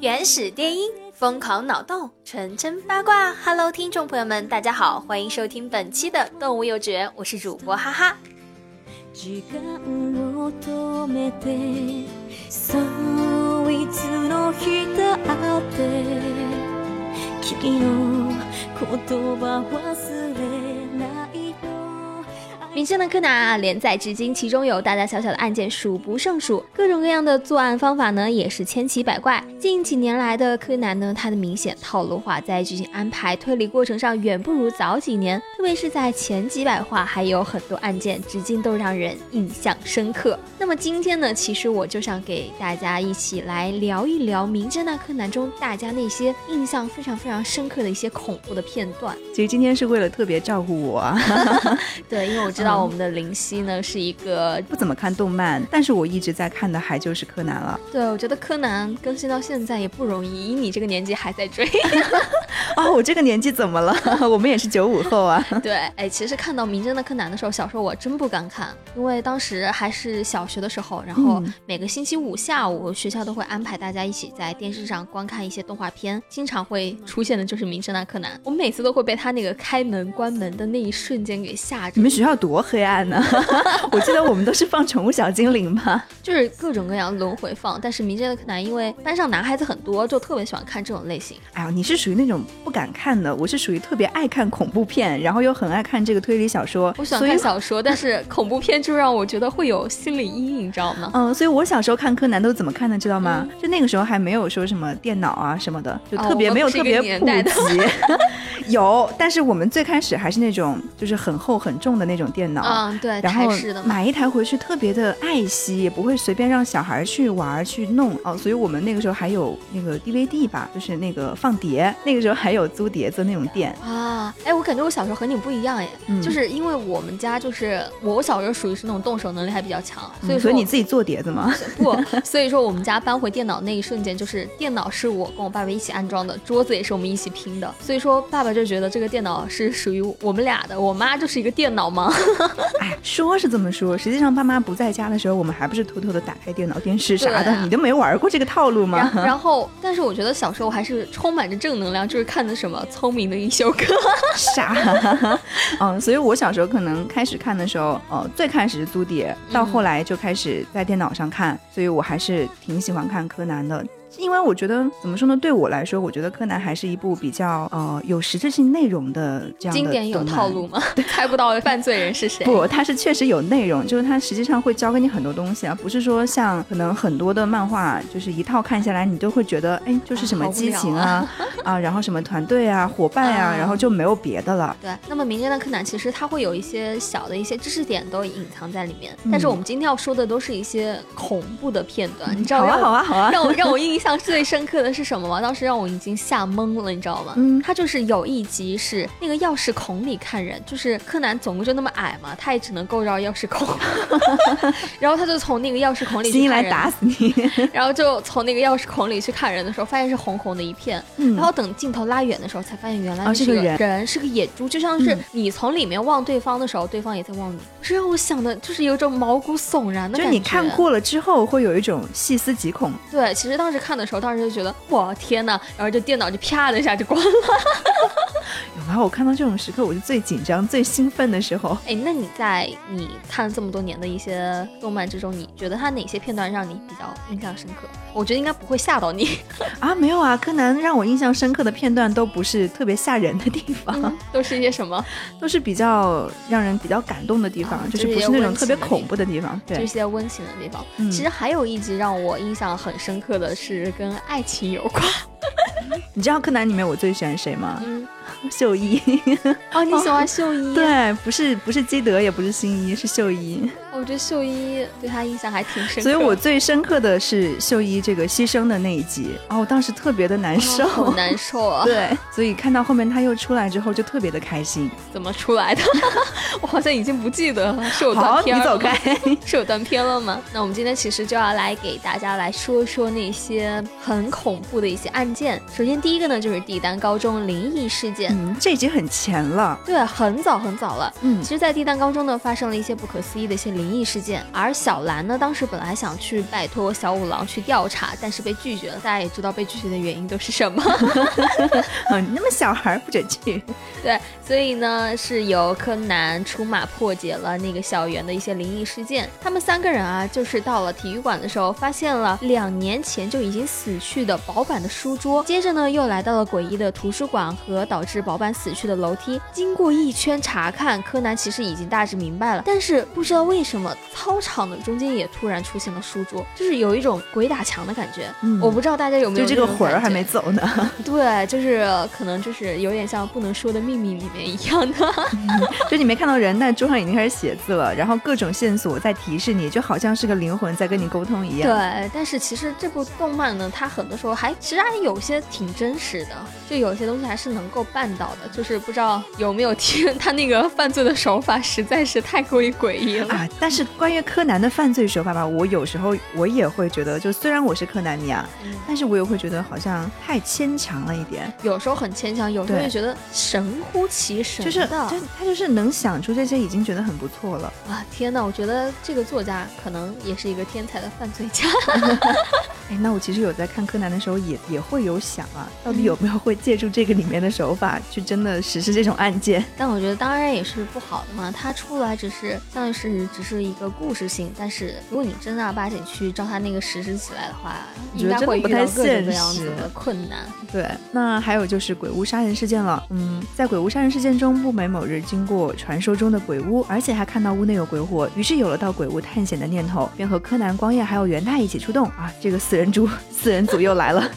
原始电音，疯狂脑洞，纯真八卦。Hello，听众朋友们，大家好，欢迎收听本期的动物幼稚园，我是主播哈哈。名侦探柯南啊，连载至今，其中有大大小小的案件数不胜数，各种各样的作案方法呢，也是千奇百怪。近几年来的柯南呢，它的明显套路化，在剧情安排、推理过程上远不如早几年，特别是在前几百话，还有很多案件至今都让人印象深刻。那么今天呢，其实我就想给大家一起来聊一聊名侦探柯南中大家那些印象非常非常深刻的一些恐怖的片段。其实今天是为了特别照顾我，对，因为我知。知道我们的林夕呢是一个不怎么看动漫，但是我一直在看的还就是柯南了。对，我觉得柯南更新到现在也不容易，以你这个年纪还在追。啊，我这个年纪怎么了？我们也是九五后啊。对，哎，其实看到《名侦探柯南》的时候，小时候我真不敢看，因为当时还是小学的时候，然后每个星期五下午学校都会安排大家一起在电视上观看一些动画片，经常会出现的就是《名侦探柯南》，我们每次都会被他那个开门关门的那一瞬间给吓着。你们学校？多黑暗呢！我记得我们都是放宠物小精灵吧，就是各种各样轮回放。但是《名侦探柯南》因为班上男孩子很多，就特别喜欢看这种类型。哎呀，你是属于那种不敢看的，我是属于特别爱看恐怖片，然后又很爱看这个推理小说。我喜欢看小说，但是恐怖片就让我觉得会有心理阴影，你知道吗？嗯，所以我小时候看柯南都怎么看的，知道吗？就那个时候还没有说什么电脑啊什么的，就特别没有特别普及。有，但是我们最开始还是那种就是很厚很重的那种电脑。嗯，对，然后买一台回去特别的爱惜，也不会随便让小孩去玩去弄哦。所以我们那个时候还有那个 DVD 吧，就是那个放碟，那个时候还有租碟子那种店啊。哎，我感觉我小时候和你不一样哎，就是因为我们家就是我小时候属于是那种动手能力还比较强，所以所以你自己做碟子吗？不，所以说我们家搬回电脑那一瞬间，就是电脑是我跟我爸爸一起安装的，桌子也是我们一起拼的，所以说爸爸就觉得这个电脑是属于我们俩的，我妈就是一个电脑吗。哎，说是这么说，实际上爸妈不在家的时候，我们还不是偷偷的打开电脑、电视啥的。你都没玩过这个套路吗？然后，但是我觉得小时候还是充满着正能量，就是看的什么《聪明的一休哥》傻。嗯，所以我小时候可能开始看的时候，呃，最开始是租碟，到后来就开始在电脑上看，所以我还是挺喜欢看柯南的。因为我觉得怎么说呢？对我来说，我觉得柯南还是一部比较呃有实质性内容的这样的经典有套路吗？猜不到犯罪人是谁？不，它是确实有内容，就是它实际上会教给你很多东西啊，不是说像可能很多的漫画，就是一套看下来你都会觉得哎，就是什么激情啊啊，然后什么团队啊、伙伴啊，然后就没有别的了。对，那么民间的柯南其实它会有一些小的一些知识点都隐藏在里面，但是我们今天要说的都是一些恐怖的片段，你知道吗？好啊，好啊，好啊，让我让我印。印象最深刻的是什么吗？当时让我已经吓懵了，你知道吗？嗯，他就是有一集是那个钥匙孔里看人，就是柯南总共就那么矮嘛，他也只能够绕钥匙孔，然后他就从那个钥匙孔里进来打死你，然后就从那个钥匙孔里去看人的时候，发现是红红的一片，然后等镜头拉远的时候，才发现原来是个人，人是个野猪，就像是你从里面望对方的时候，对方也在望你，是让我想的，就是有种毛骨悚然的感觉。就你看过了之后，会有一种细思极恐。对，其实当时看。看的时候，当时就觉得哇天哪，然后就电脑就啪的一下就关了。有吗？我看到这种时刻，我就最紧张、最兴奋的时候。哎，那你在你看了这么多年的一些动漫之中，你觉得它哪些片段让你比较印象深刻？我觉得应该不会吓到你 啊。没有啊，柯南让我印象深刻的片段都不是特别吓人的地方，都是一些什么？都是比较让人比较感动的地方，就是不是那种特别恐怖的地方，对，就是些温情的地方。其实还有一集让我印象很深刻的是跟爱情有关。你知道柯南里面我最喜欢谁吗？秀一。哦，你喜欢秀一？对，不是不是基德，也不是新一，是秀一。我觉得秀一对他印象还挺深刻，所以我最深刻的是秀一这个牺牲的那一集，哦，我当时特别的难受，好难受啊。对，所以看到后面他又出来之后，就特别的开心。怎么出来的？我好像已经不记得了，是有断片好，你走开，是有断片了吗？那我们今天其实就要来给大家来说说那些很恐怖的一些案件。首先第一个呢，就是帝丹高中灵异事件。嗯，这已经很前了，对，很早很早了。嗯，其实，在帝丹高中呢，发生了一些不可思议的一些灵异事件。而小兰呢，当时本来想去拜托小五郎去调查，但是被拒绝了。大家也知道被拒绝的原因都是什么？嗯，那么小孩不准去。对，所以呢，是由柯南出马破解了那个校园的一些灵异事件。他们三个人啊，就是到了体育馆的时候，发现了两年前就已经死去的薄板的书桌，接着呢，又来到了诡异的图书馆和导致薄板死去的楼梯。经过一圈查看，柯南其实已经大致明白了，但是不知道为什么操场的中间也突然出现了书桌，就是有一种鬼打墙的感觉。嗯我不知道大家有没有就这个魂儿还没走呢，对，就是可能就是有点像不能说的秘密里面一样的。就你没看到人，但桌上已经开始写字了，然后各种线索在提示你，就好像是个灵魂在跟你沟通一样。对，但是其实这部动漫呢，它很多时候还其实还有些挺真实的，就有些东西还是能够办到的。就是不知道有没有听他那个犯罪的手法实在是太过于诡异了。啊，但是关于柯南的犯罪手法吧，我有时候我也会觉得，就虽然我是柯南迷啊，嗯但是我也会觉得好像太牵强了一点。有时候很牵强，有时候对也觉得神乎其神就是他就是能想出这些，已经觉得很不错了。啊天哪！我觉得这个作家可能也是一个天才的犯罪家。哎，那我其实有在看柯南的时候也，也会有想啊，到底有没有会借助这个里面的手法去真的实施这种案件？但我觉得当然也是不好的嘛，它出来只是相当于是只是一个故事性，但是如果你正儿八经去照它那个实施起来的话，应该会遇到各种各样的困难。对，那还有就是鬼屋杀人事件了。嗯，在鬼屋杀人事件中，步美某日经过传说中的鬼屋，而且还看到屋内有鬼火，于是有了到鬼屋探险的念头，便和柯南、光彦还有元太一起出动啊！这个四人组，四人组又来了。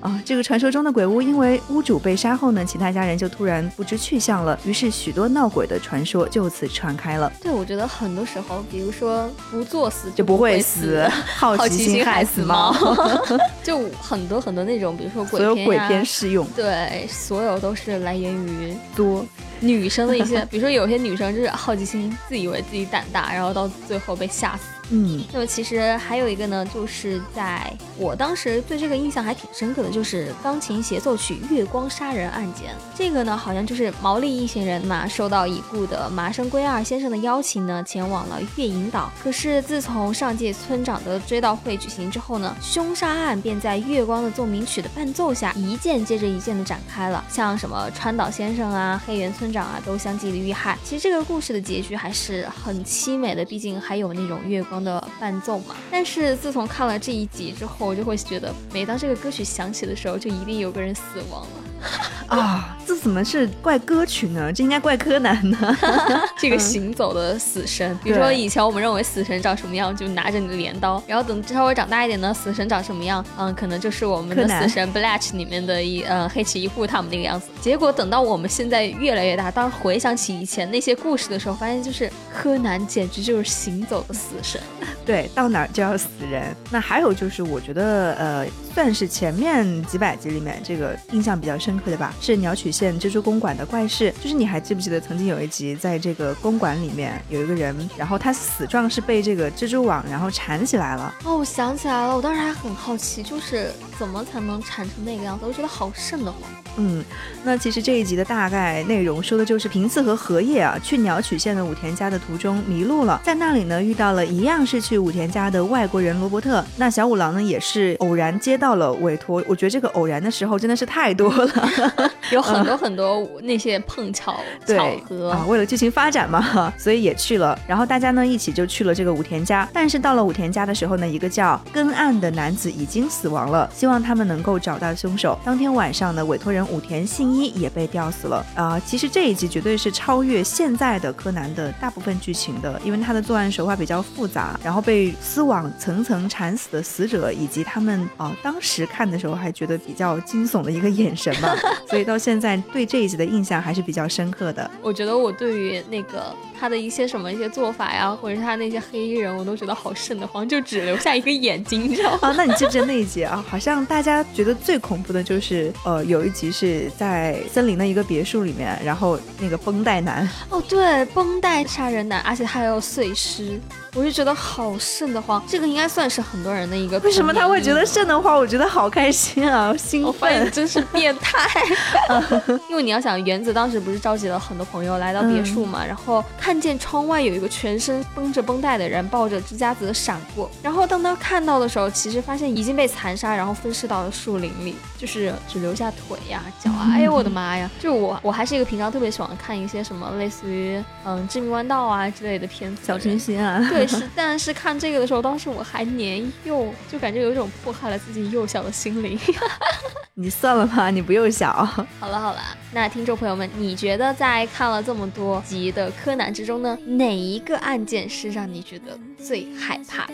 啊，这个传说中的鬼屋，因为屋主被杀后呢，其他家人就突然不知去向了，于是许多闹鬼的传说就此传开了，对，我觉得很多时候，比如说不作死就不不会死死，，好 好奇奇心害死死猫猫，就很多很多那种，比如说鬼所有鬼片适用，对，所有都是来源于多。女生的一些，比如说有些女生就是好奇心，自以为自己胆大，然后到最后被吓死。嗯。那么其实还有一个呢，就是在我当时对这个印象还挺深刻的，就是钢琴协奏曲《月光杀人案件》。这个呢，好像就是毛利一行人嘛，受到已故的麻生圭二先生的邀请呢，前往了月影岛。可是自从上届村长的追悼会举行之后呢，凶杀案便在月光的奏鸣曲的伴奏下，一件接着一件的展开了。像什么川岛先生啊、黑原村长啊，都相继的遇害。其实这个故事的结局还是很凄美的，毕竟还有那种月光的伴奏嘛。但是自从看了这一集之后，我就会觉得，每当这个歌曲响起的时候，就一定有个人死亡了。啊，这怎么是怪歌曲呢？这应该怪柯南呢。这个行走的死神，比如说以前我们认为死神长什么样，就拿着你的镰刀，然后等稍微长大一点呢，死神长什么样，嗯，可能就是我们的死神 Blatch 里面的一呃黑崎一护他们那个样子。结果等到我们现在越来越大，当回想起以前那些故事的时候，发现就是柯南简直就是行走的死神。对，到哪儿就要死人。那还有就是，我觉得呃，算是前面几百集里面这个印象比较深刻的吧，是鸟取县蜘蛛公馆的怪事。就是你还记不记得曾经有一集，在这个公馆里面有一个人，然后他死状是被这个蜘蛛网然后缠起来了。哦，我想起来了，我当时还很好奇，就是怎么才能缠成那个样子？我觉得好瘆得慌。嗯，那其实这一集的大概内容说的就是平次和荷叶啊，去鸟取县的武田家的途中迷路了，在那里呢遇到了一样是去武田家的外国人罗伯特。那小五郎呢也是偶然接到了委托，我觉得这个偶然的时候真的是太多了。有很多很多那些碰巧对巧合啊，为了剧情发展嘛，所以也去了。然后大家呢一起就去了这个武田家。但是到了武田家的时候呢，一个叫根岸的男子已经死亡了，希望他们能够找到凶手。当天晚上呢，委托人武田信一也被吊死了。啊，其实这一集绝对是超越现在的柯南的大部分剧情的，因为他的作案手法比较复杂，然后被丝网层层缠死的死者，以及他们啊当时看的时候还觉得比较惊悚的一个眼神嘛，所以到现在对这一集的印象还是比较深刻的。我觉得我对于那个他的一些什么一些做法呀，或者是他那些黑衣人，我都觉得好瘆得慌，就只留下一个眼睛，你知道吗？啊，那你记不记得那一集啊？好像大家觉得最恐怖的就是，呃，有一集是在森林的一个别墅里面，然后那个绷带男。哦，对，绷带杀人男，而且他还有碎尸。我就觉得好瘆得慌，这个应该算是很多人的一个。为什么他会觉得瘆得慌？我觉得好开心啊，兴奋！真是变态。因为你要想，原子当时不是召集了很多朋友来到别墅嘛，然后看见窗外有一个全身绷着绷带的人抱着支架子闪过，然后当他看到的时候，其实发现已经被残杀，然后分尸到了树林里，就是只留下腿呀、脚啊。哎呦我的妈呀！就我我还是一个平常特别喜欢看一些什么类似于嗯《致命弯道》啊之类的片子。小清新啊。对，是，但是看这个的时候，当时我还年幼，就感觉有一种迫害了自己幼小的心灵。你算了吧，你不幼小。好了好了，那听众朋友们，你觉得在看了这么多集的柯南之中呢，哪一个案件是让你觉得最害怕？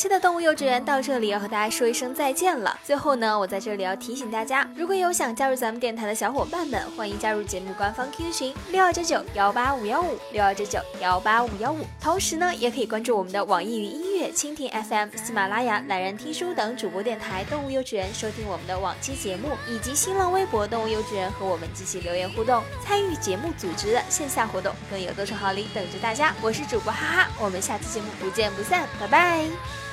期的动物幼稚园到这里要和大家说一声再见了。最后呢，我在这里要提醒大家，如果有想加入咱们电台的小伙伴们，欢迎加入节目官方 QQ 群六二九九幺八五幺五六二九九幺八五幺五。同时呢，也可以关注我们的网易云音乐、蜻蜓 FM、喜马拉雅、懒人听书等主播电台动物幼稚园，收听我们的往期节目，以及新浪微博动物幼稚园和我们进行留言互动，参与节目组织的线下活动，更有多重好礼等着大家。我是主播哈哈，我们下期节目不见不散，拜拜。